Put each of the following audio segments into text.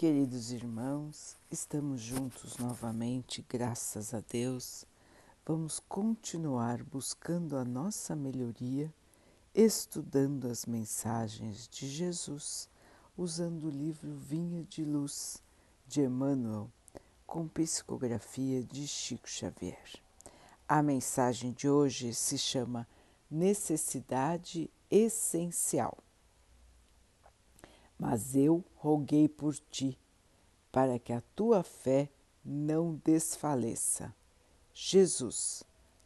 Queridos irmãos, estamos juntos novamente, graças a Deus. Vamos continuar buscando a nossa melhoria, estudando as mensagens de Jesus, usando o livro Vinha de Luz de Emmanuel, com psicografia de Chico Xavier. A mensagem de hoje se chama Necessidade Essencial mas eu roguei por ti, para que a tua fé não desfaleça. Jesus,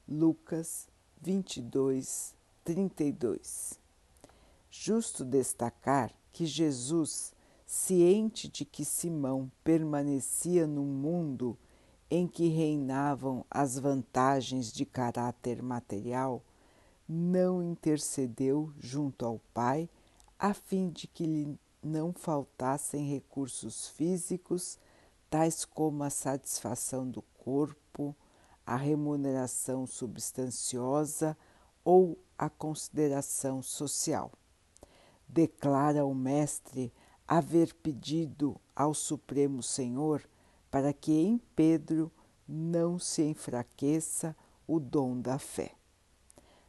Lucas 22, 32. Justo destacar que Jesus, ciente de que Simão permanecia num mundo em que reinavam as vantagens de caráter material, não intercedeu junto ao Pai a fim de que lhe não faltassem recursos físicos, tais como a satisfação do corpo, a remuneração substanciosa ou a consideração social. Declara o Mestre haver pedido ao Supremo Senhor para que em Pedro não se enfraqueça o dom da fé.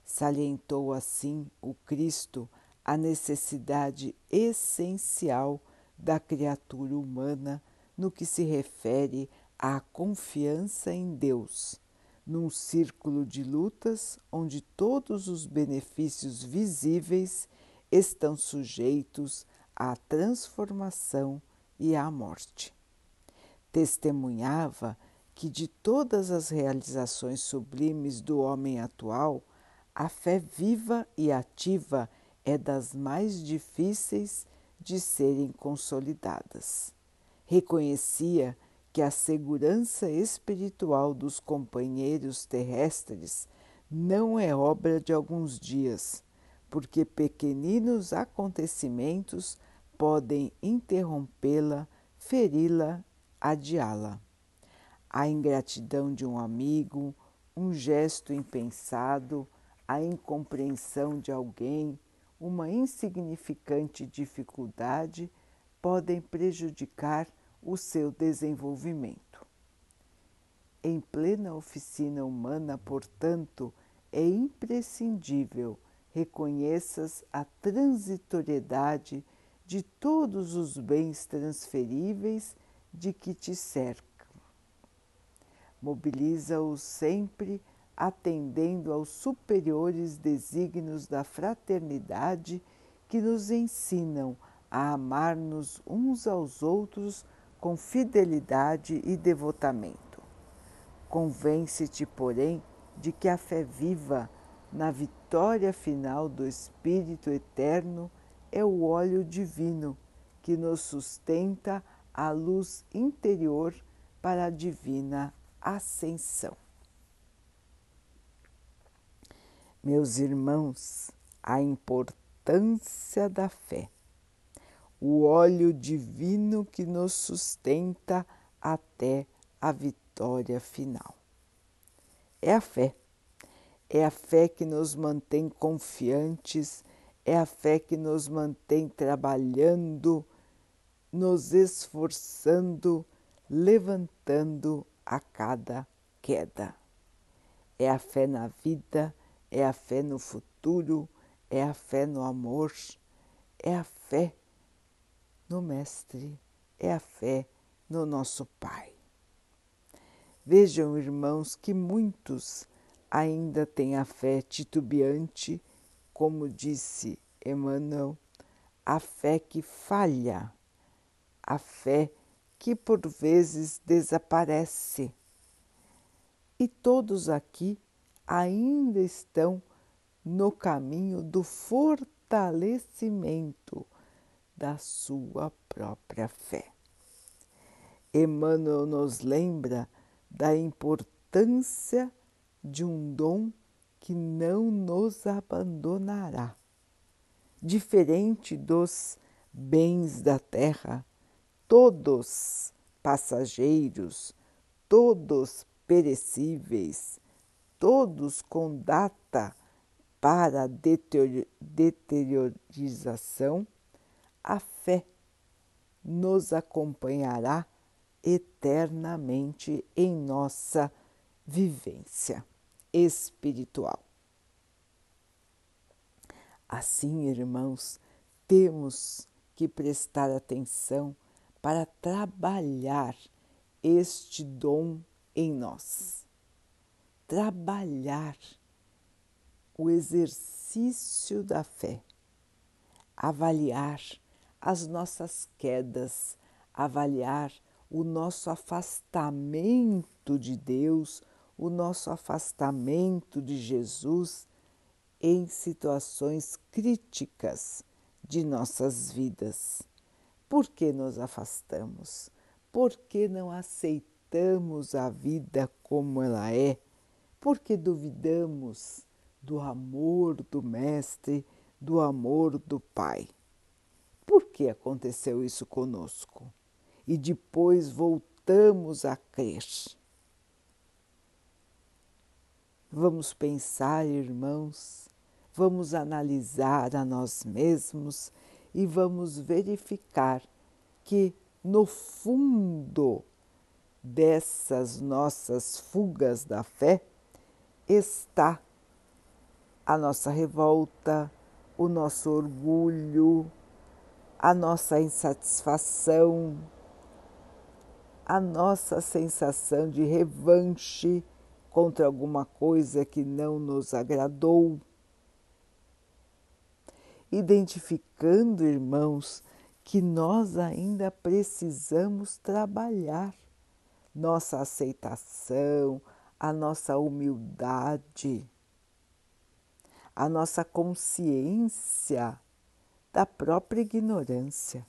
Salientou assim o Cristo a necessidade essencial da criatura humana no que se refere à confiança em Deus, num círculo de lutas onde todos os benefícios visíveis estão sujeitos à transformação e à morte. Testemunhava que de todas as realizações sublimes do homem atual, a fé viva e ativa é das mais difíceis de serem consolidadas. Reconhecia que a segurança espiritual dos companheiros terrestres não é obra de alguns dias, porque pequeninos acontecimentos podem interrompê-la, feri-la, adiá-la. A ingratidão de um amigo, um gesto impensado, a incompreensão de alguém, uma insignificante dificuldade podem prejudicar o seu desenvolvimento. Em plena oficina humana, portanto, é imprescindível reconheças a transitoriedade de todos os bens transferíveis de que te cercam. Mobiliza-os sempre atendendo aos superiores desígnios da fraternidade que nos ensinam a amar-nos uns aos outros com fidelidade e devotamento. Convence-te, porém, de que a fé viva na vitória final do Espírito Eterno é o óleo divino que nos sustenta a luz interior para a divina ascensão. Meus irmãos, a importância da fé, o óleo divino que nos sustenta até a vitória final. É a fé, é a fé que nos mantém confiantes, é a fé que nos mantém trabalhando, nos esforçando, levantando a cada queda. É a fé na vida é a fé no futuro, é a fé no amor, é a fé no Mestre, é a fé no nosso Pai. Vejam, irmãos, que muitos ainda têm a fé titubeante, como disse Emmanuel, a fé que falha, a fé que por vezes desaparece. E todos aqui ainda estão no caminho do fortalecimento da sua própria fé. Emmanuel nos lembra da importância de um dom que não nos abandonará. Diferente dos bens da terra, todos passageiros, todos perecíveis, todos com data para deteriorização, a fé nos acompanhará eternamente em nossa vivência espiritual. Assim, irmãos, temos que prestar atenção para trabalhar este dom em nós. Trabalhar o exercício da fé, avaliar as nossas quedas, avaliar o nosso afastamento de Deus, o nosso afastamento de Jesus em situações críticas de nossas vidas. Por que nos afastamos? Por que não aceitamos a vida como ela é? Por que duvidamos do amor do Mestre, do amor do Pai? Por que aconteceu isso conosco? E depois voltamos a crer. Vamos pensar, irmãos, vamos analisar a nós mesmos e vamos verificar que no fundo dessas nossas fugas da fé está a nossa revolta, o nosso orgulho, a nossa insatisfação, a nossa sensação de revanche contra alguma coisa que não nos agradou. Identificando, irmãos, que nós ainda precisamos trabalhar nossa aceitação, a nossa humildade, a nossa consciência da própria ignorância.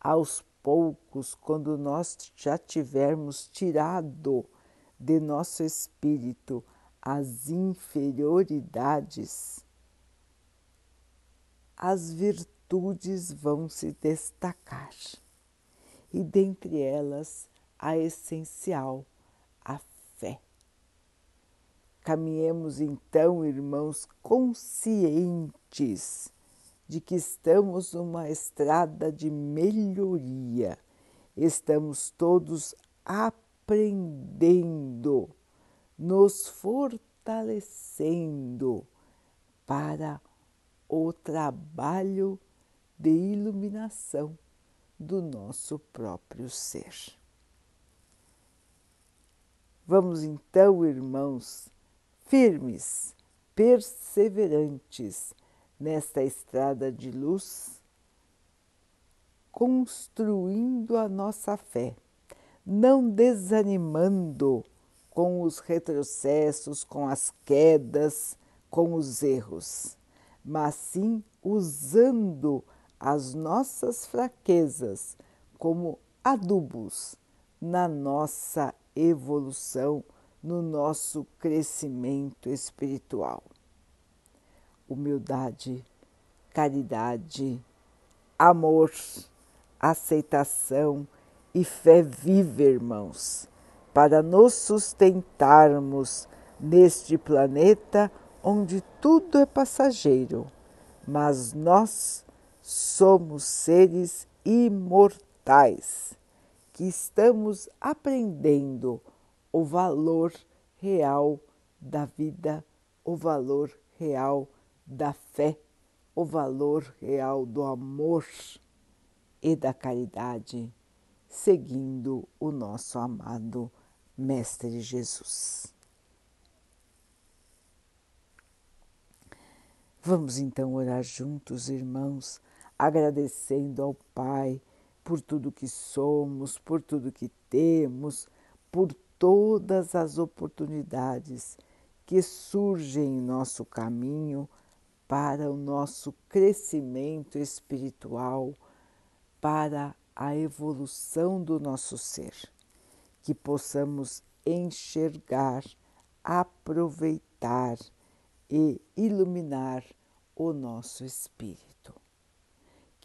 Aos poucos, quando nós já tivermos tirado de nosso espírito as inferioridades, as virtudes vão se destacar e dentre elas a essencial, a fé. Caminhemos então, irmãos, conscientes de que estamos numa estrada de melhoria, estamos todos aprendendo, nos fortalecendo para o trabalho de iluminação do nosso próprio ser. Vamos então, irmãos, firmes, perseverantes nesta estrada de luz, construindo a nossa fé, não desanimando com os retrocessos, com as quedas, com os erros, mas sim usando as nossas fraquezas como adubos na nossa evolução, no nosso crescimento espiritual. Humildade, caridade, amor, aceitação e fé viva, irmãos, para nos sustentarmos neste planeta onde tudo é passageiro, mas nós somos seres imortais que estamos aprendendo o valor real da vida, o valor real da fé, o valor real do amor e da caridade, seguindo o nosso amado Mestre Jesus. Vamos então orar juntos, irmãos, agradecendo ao Pai por tudo que somos, por tudo que temos, por todas as oportunidades que surgem em nosso caminho para o nosso crescimento espiritual, para a evolução do nosso ser, que possamos enxergar, aproveitar e iluminar o nosso espírito